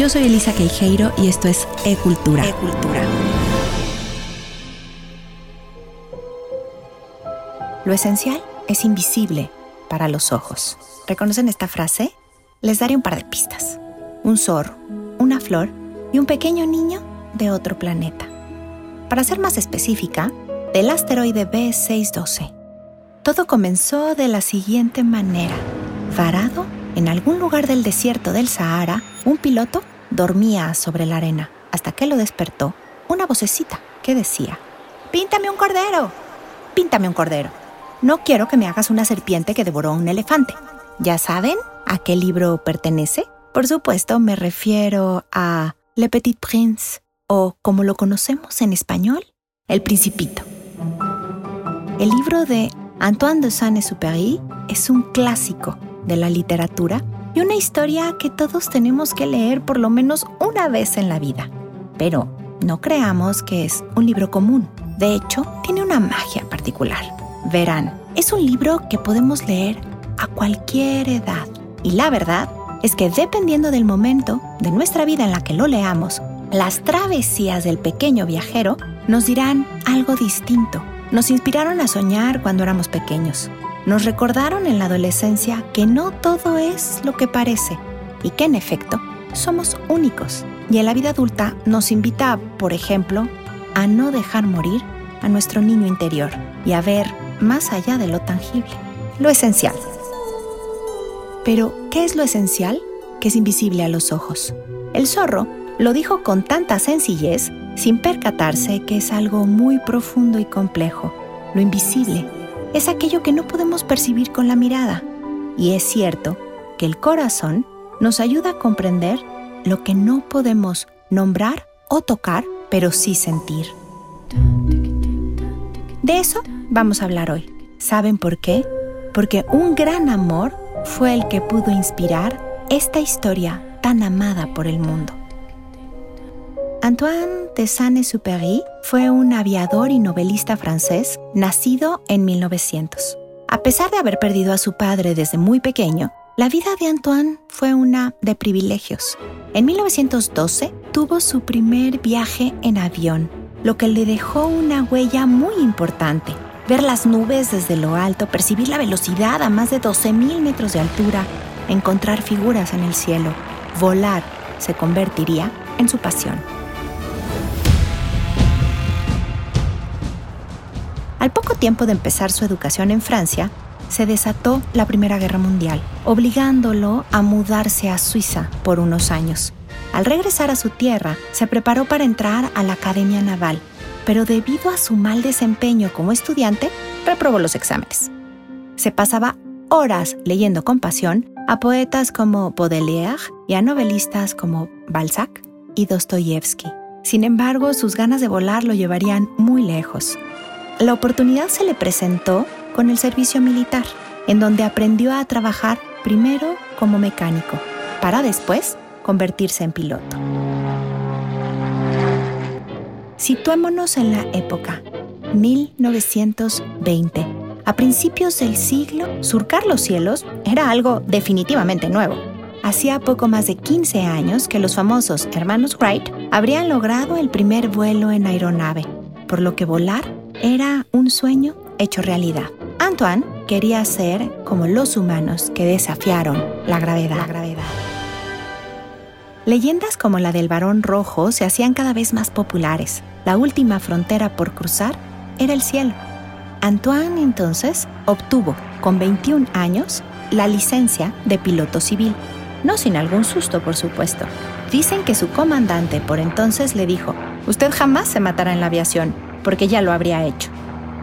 Yo soy Elisa Queijeiro y esto es E-Cultura. E-Cultura. Lo esencial es invisible para los ojos. ¿Reconocen esta frase? Les daré un par de pistas. Un zorro, una flor y un pequeño niño de otro planeta. Para ser más específica, del asteroide B612. Todo comenzó de la siguiente manera. Varado en algún lugar del desierto del Sahara, un piloto dormía sobre la arena hasta que lo despertó una vocecita que decía, Píntame un cordero, píntame un cordero. No quiero que me hagas una serpiente que devoró a un elefante. ¿Ya saben a qué libro pertenece? Por supuesto, me refiero a Le Petit Prince, o como lo conocemos en español, El Principito. El libro de Antoine de Saint-Exupéry es un clásico de la literatura y una historia que todos tenemos que leer por lo menos una vez en la vida. Pero no creamos que es un libro común. De hecho, tiene una magia particular. Verán, es un libro que podemos leer a cualquier edad. Y la verdad es que dependiendo del momento de nuestra vida en la que lo leamos, las travesías del pequeño viajero nos dirán algo distinto nos inspiraron a soñar cuando éramos pequeños. Nos recordaron en la adolescencia que no todo es lo que parece y que en efecto somos únicos. Y en la vida adulta nos invita, por ejemplo, a no dejar morir a nuestro niño interior y a ver más allá de lo tangible, lo esencial. Pero, ¿qué es lo esencial que es invisible a los ojos? El zorro lo dijo con tanta sencillez sin percatarse que es algo muy profundo y complejo. Lo invisible es aquello que no podemos percibir con la mirada. Y es cierto que el corazón nos ayuda a comprender lo que no podemos nombrar o tocar, pero sí sentir. De eso vamos a hablar hoy. ¿Saben por qué? Porque un gran amor fue el que pudo inspirar esta historia tan amada por el mundo. Antoine de Saint-Exupéry fue un aviador y novelista francés nacido en 1900. A pesar de haber perdido a su padre desde muy pequeño, la vida de Antoine fue una de privilegios. En 1912 tuvo su primer viaje en avión, lo que le dejó una huella muy importante. Ver las nubes desde lo alto, percibir la velocidad a más de 12.000 metros de altura, encontrar figuras en el cielo, volar, se convertiría en su pasión. Tiempo de empezar su educación en Francia, se desató la Primera Guerra Mundial, obligándolo a mudarse a Suiza por unos años. Al regresar a su tierra, se preparó para entrar a la Academia Naval, pero debido a su mal desempeño como estudiante, reprobó los exámenes. Se pasaba horas leyendo con pasión a poetas como Baudelaire y a novelistas como Balzac y Dostoyevsky. Sin embargo, sus ganas de volar lo llevarían muy lejos la oportunidad se le presentó con el servicio militar, en donde aprendió a trabajar primero como mecánico, para después convertirse en piloto. Situémonos en la época 1920. A principios del siglo, surcar los cielos era algo definitivamente nuevo. Hacía poco más de 15 años que los famosos hermanos Wright habrían logrado el primer vuelo en aeronave, por lo que volar era un sueño hecho realidad. Antoine quería ser como los humanos que desafiaron la gravedad. Leyendas como la del varón rojo se hacían cada vez más populares. La última frontera por cruzar era el cielo. Antoine entonces obtuvo, con 21 años, la licencia de piloto civil. No sin algún susto, por supuesto. Dicen que su comandante por entonces le dijo, usted jamás se matará en la aviación, porque ya lo habría hecho.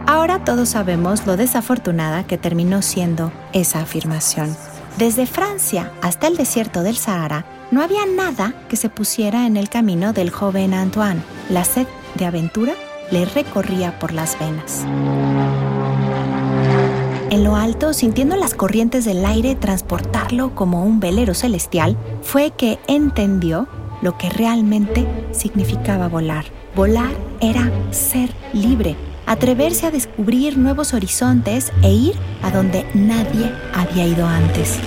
Ahora todos sabemos lo desafortunada que terminó siendo esa afirmación. Desde Francia hasta el desierto del Sahara, no había nada que se pusiera en el camino del joven Antoine. La sed de aventura le recorría por las venas. En lo alto, sintiendo las corrientes del aire transportarlo como un velero celestial, fue que entendió lo que realmente significaba volar. Volar era ser libre, atreverse a descubrir nuevos horizontes e ir a donde nadie había ido antes.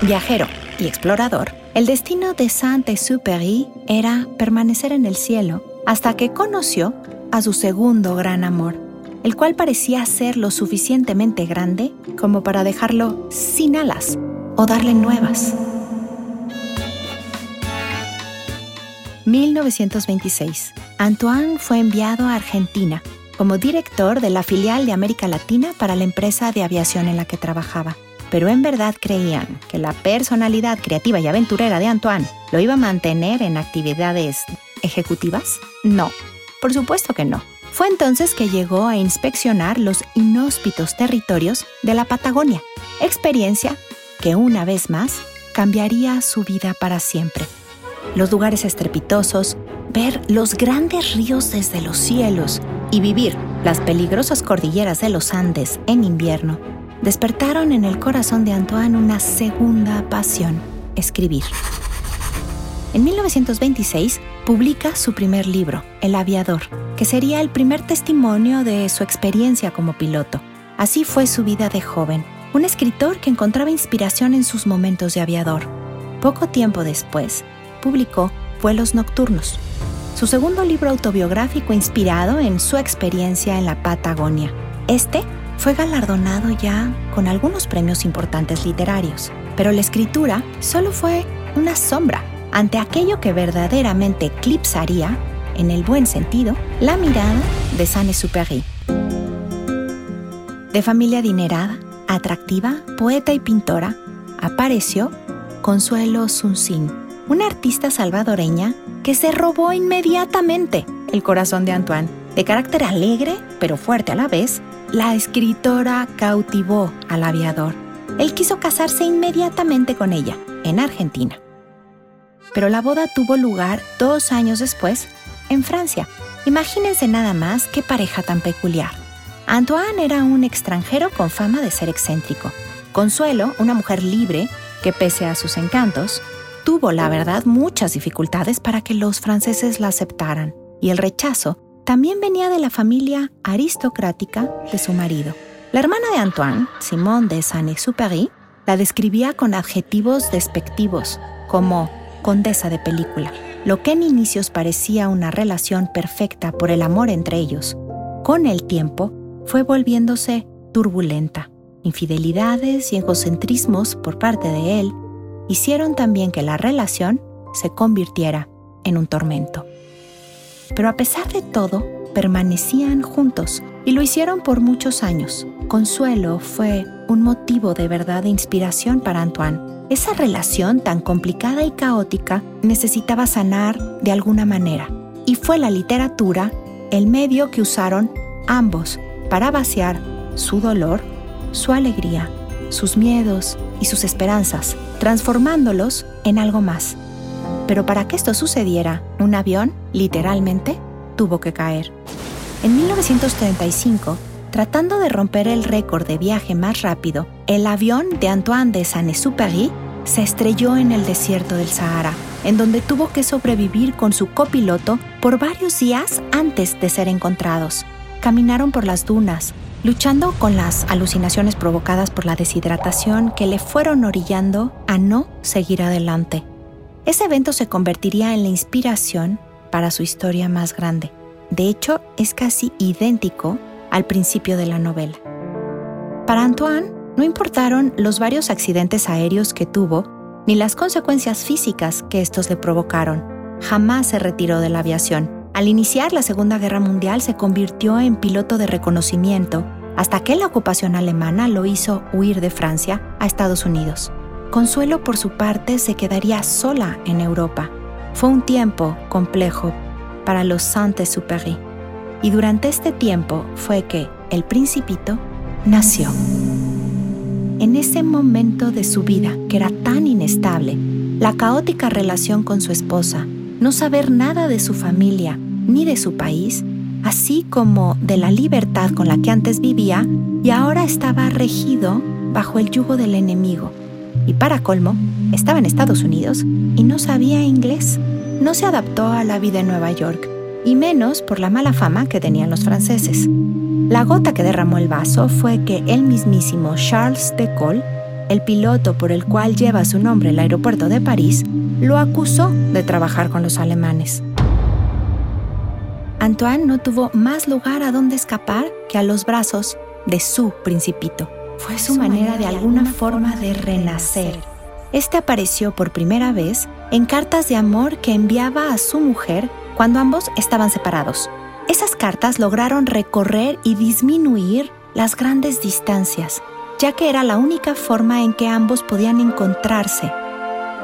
Viajero y explorador, El destino de Saint-Exupéry era permanecer en el cielo hasta que conoció a su segundo gran amor, el cual parecía ser lo suficientemente grande como para dejarlo sin alas o darle nuevas. 1926. Antoine fue enviado a Argentina como director de la filial de América Latina para la empresa de aviación en la que trabajaba. Pero en verdad creían que la personalidad creativa y aventurera de Antoine lo iba a mantener en actividades ejecutivas? No, por supuesto que no. Fue entonces que llegó a inspeccionar los inhóspitos territorios de la Patagonia, experiencia que una vez más cambiaría su vida para siempre. Los lugares estrepitosos, ver los grandes ríos desde los cielos y vivir las peligrosas cordilleras de los Andes en invierno despertaron en el corazón de Antoine una segunda pasión, escribir. En 1926 publica su primer libro, El aviador, que sería el primer testimonio de su experiencia como piloto. Así fue su vida de joven, un escritor que encontraba inspiración en sus momentos de aviador. Poco tiempo después, publicó Vuelos Nocturnos, su segundo libro autobiográfico inspirado en su experiencia en la Patagonia. Este fue galardonado ya con algunos premios importantes literarios, pero la escritura solo fue una sombra ante aquello que verdaderamente eclipsaría, en el buen sentido, la mirada de Saint-Exupéry. De familia adinerada, atractiva, poeta y pintora, apareció Consuelo Sunsin, una artista salvadoreña que se robó inmediatamente el corazón de Antoine. De carácter alegre, pero fuerte a la vez, la escritora cautivó al aviador. Él quiso casarse inmediatamente con ella, en Argentina. Pero la boda tuvo lugar dos años después, en Francia. Imagínense nada más qué pareja tan peculiar. Antoine era un extranjero con fama de ser excéntrico. Consuelo, una mujer libre, que pese a sus encantos, tuvo, la verdad, muchas dificultades para que los franceses la aceptaran, y el rechazo también venía de la familia aristocrática de su marido. La hermana de Antoine, Simone de Saint-Exupéry, la describía con adjetivos despectivos, como condesa de película, lo que en inicios parecía una relación perfecta por el amor entre ellos. Con el tiempo, fue volviéndose turbulenta. Infidelidades y egocentrismos por parte de él hicieron también que la relación se convirtiera en un tormento. Pero a pesar de todo, permanecían juntos y lo hicieron por muchos años. Consuelo fue un motivo de verdad de inspiración para Antoine. Esa relación tan complicada y caótica necesitaba sanar de alguna manera y fue la literatura el medio que usaron ambos para vaciar su dolor, su alegría, sus miedos y sus esperanzas, transformándolos en algo más. Pero para que esto sucediera, un avión, literalmente, tuvo que caer. En 1935, tratando de romper el récord de viaje más rápido, el avión de Antoine de Saint-Exupéry se estrelló en el desierto del Sahara, en donde tuvo que sobrevivir con su copiloto por varios días antes de ser encontrados. Caminaron por las dunas, luchando con las alucinaciones provocadas por la deshidratación que le fueron orillando a no seguir adelante. Ese evento se convertiría en la inspiración para su historia más grande. De hecho, es casi idéntico al principio de la novela. Para Antoine, no importaron los varios accidentes aéreos que tuvo, ni las consecuencias físicas que estos le provocaron. Jamás se retiró de la aviación al iniciar la Segunda Guerra Mundial se convirtió en piloto de reconocimiento hasta que la ocupación alemana lo hizo huir de Francia a Estados Unidos. Consuelo, por su parte, se quedaría sola en Europa. Fue un tiempo complejo para los Saint-Exupéry. Y durante este tiempo fue que el principito nació. En ese momento de su vida, que era tan inestable, la caótica relación con su esposa, no saber nada de su familia ni de su país, así como de la libertad con la que antes vivía y ahora estaba regido bajo el yugo del enemigo. Y para colmo, estaba en Estados Unidos y no sabía inglés. No se adaptó a la vida en Nueva York, y menos por la mala fama que tenían los franceses. La gota que derramó el vaso fue que el mismísimo Charles de Gaulle el piloto por el cual lleva su nombre el aeropuerto de París, lo acusó de trabajar con los alemanes. Antoine no tuvo más lugar a donde escapar que a los brazos de su principito. Fue su manera de alguna forma de renacer. Este apareció por primera vez en cartas de amor que enviaba a su mujer cuando ambos estaban separados. Esas cartas lograron recorrer y disminuir las grandes distancias, ya que era la única forma en que ambos podían encontrarse.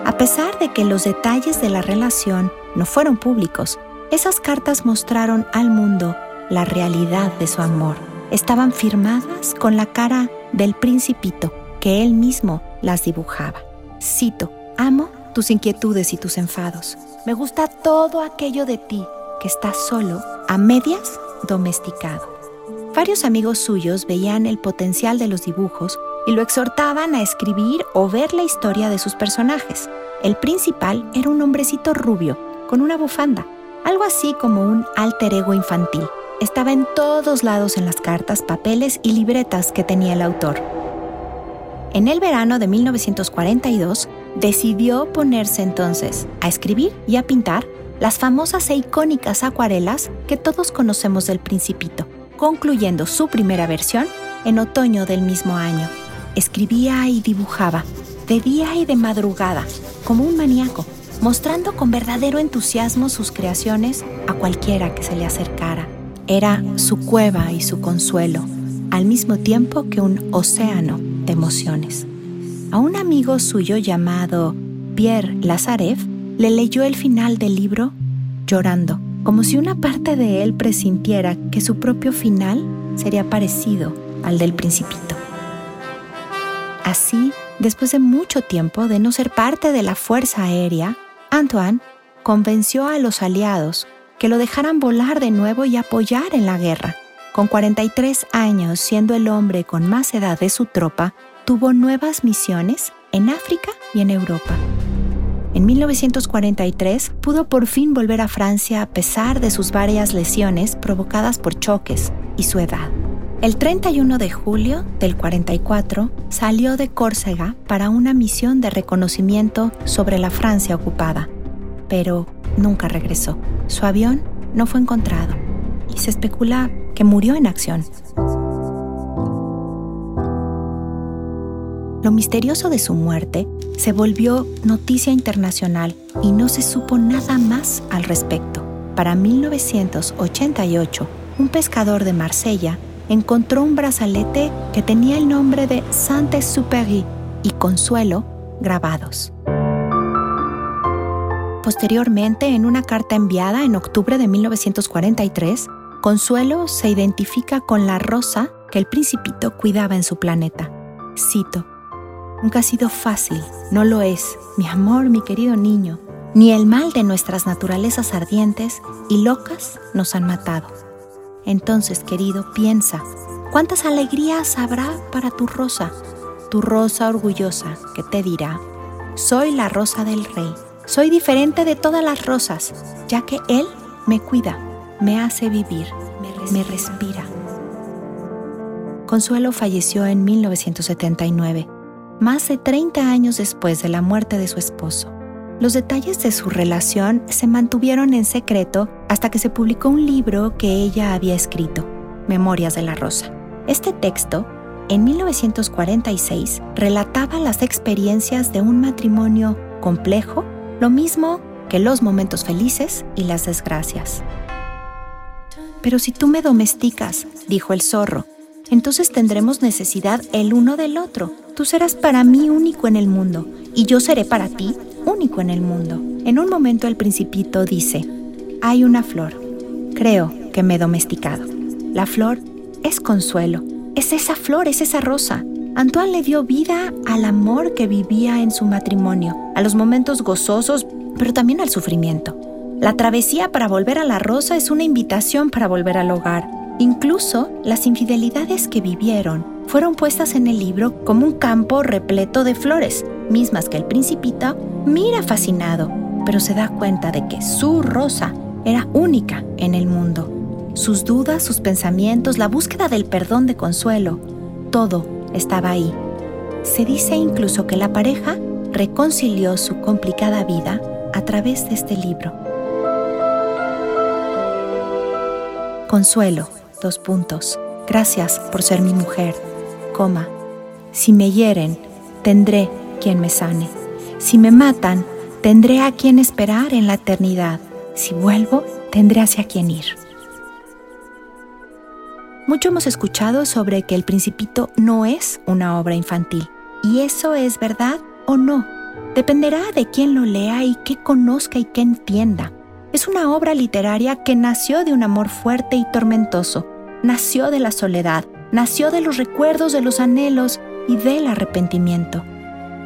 A pesar de que los detalles de la relación no fueron públicos, esas cartas mostraron al mundo la realidad de su amor. Estaban firmadas con la cara del principito que él mismo las dibujaba. Cito, amo tus inquietudes y tus enfados. Me gusta todo aquello de ti que está solo, a medias, domesticado. Varios amigos suyos veían el potencial de los dibujos y lo exhortaban a escribir o ver la historia de sus personajes. El principal era un hombrecito rubio, con una bufanda, algo así como un alter ego infantil. Estaba en todos lados en las cartas, papeles y libretas que tenía el autor. En el verano de 1942, decidió ponerse entonces a escribir y a pintar las famosas e icónicas acuarelas que todos conocemos del Principito, concluyendo su primera versión en otoño del mismo año. Escribía y dibujaba, de día y de madrugada, como un maníaco, mostrando con verdadero entusiasmo sus creaciones a cualquiera que se le acercara. Era su cueva y su consuelo, al mismo tiempo que un océano de emociones. A un amigo suyo llamado Pierre Lazarev le leyó el final del libro llorando, como si una parte de él presintiera que su propio final sería parecido al del principito. Así, después de mucho tiempo de no ser parte de la Fuerza Aérea, Antoine convenció a los aliados que lo dejaran volar de nuevo y apoyar en la guerra. Con 43 años, siendo el hombre con más edad de su tropa, tuvo nuevas misiones en África y en Europa. En 1943 pudo por fin volver a Francia a pesar de sus varias lesiones provocadas por choques y su edad. El 31 de julio del 44 salió de Córcega para una misión de reconocimiento sobre la Francia ocupada, pero nunca regresó. Su avión no fue encontrado y se especula que murió en acción. Lo misterioso de su muerte se volvió noticia internacional y no se supo nada más al respecto. Para 1988, un pescador de Marsella encontró un brazalete que tenía el nombre de Saint-Exupéry y Consuelo grabados. Posteriormente, en una carta enviada en octubre de 1943, Consuelo se identifica con la rosa que el principito cuidaba en su planeta. Cito, Nunca ha sido fácil, no lo es, mi amor, mi querido niño, ni el mal de nuestras naturalezas ardientes y locas nos han matado. Entonces, querido, piensa, ¿cuántas alegrías habrá para tu rosa? Tu rosa orgullosa que te dirá, soy la rosa del rey, soy diferente de todas las rosas, ya que él me cuida, me hace vivir, me respira. Consuelo falleció en 1979, más de 30 años después de la muerte de su esposo. Los detalles de su relación se mantuvieron en secreto hasta que se publicó un libro que ella había escrito, Memorias de la Rosa. Este texto, en 1946, relataba las experiencias de un matrimonio complejo, lo mismo que los momentos felices y las desgracias. Pero si tú me domesticas, dijo el zorro, entonces tendremos necesidad el uno del otro. Tú serás para mí único en el mundo y yo seré para ti único en el mundo. En un momento el principito dice, hay una flor, creo que me he domesticado. La flor es consuelo, es esa flor, es esa rosa. Antoine le dio vida al amor que vivía en su matrimonio, a los momentos gozosos, pero también al sufrimiento. La travesía para volver a la rosa es una invitación para volver al hogar. Incluso las infidelidades que vivieron fueron puestas en el libro como un campo repleto de flores, mismas que el principito mira fascinado, pero se da cuenta de que su rosa era única en el mundo. Sus dudas, sus pensamientos, la búsqueda del perdón de consuelo, todo estaba ahí. Se dice incluso que la pareja reconcilió su complicada vida a través de este libro. Consuelo, dos puntos. Gracias por ser mi mujer, coma. Si me hieren, tendré quien me sane. Si me matan, tendré a quien esperar en la eternidad. Si vuelvo, tendré hacia quien ir. Mucho hemos escuchado sobre que El Principito no es una obra infantil. ¿Y eso es verdad o no? Dependerá de quién lo lea y qué conozca y qué entienda. Es una obra literaria que nació de un amor fuerte y tormentoso, nació de la soledad, nació de los recuerdos, de los anhelos y del arrepentimiento.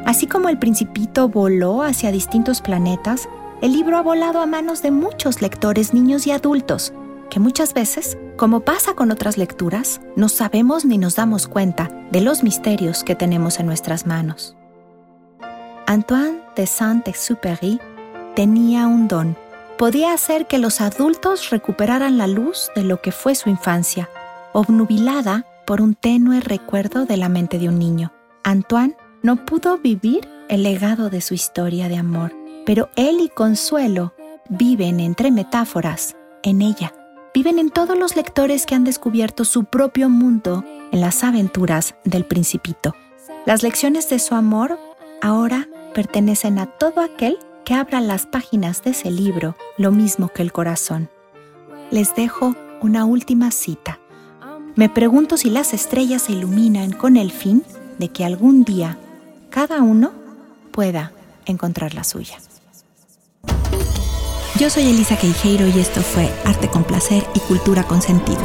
Así como el principito voló hacia distintos planetas, el libro ha volado a manos de muchos lectores, niños y adultos, que muchas veces, como pasa con otras lecturas, no sabemos ni nos damos cuenta de los misterios que tenemos en nuestras manos. Antoine de Saint-Exupéry tenía un don. Podía hacer que los adultos recuperaran la luz de lo que fue su infancia, obnubilada por un tenue recuerdo de la mente de un niño. Antoine no pudo vivir el legado de su historia de amor, pero él y Consuelo viven entre metáforas en ella viven en todos los lectores que han descubierto su propio mundo en las aventuras del principito. Las lecciones de su amor ahora pertenecen a todo aquel que abra las páginas de ese libro, lo mismo que el corazón. Les dejo una última cita. Me pregunto si las estrellas se iluminan con el fin de que algún día cada uno pueda encontrar la suya. Yo soy Elisa Queijeiro y esto fue Arte con Placer y Cultura con Sentido.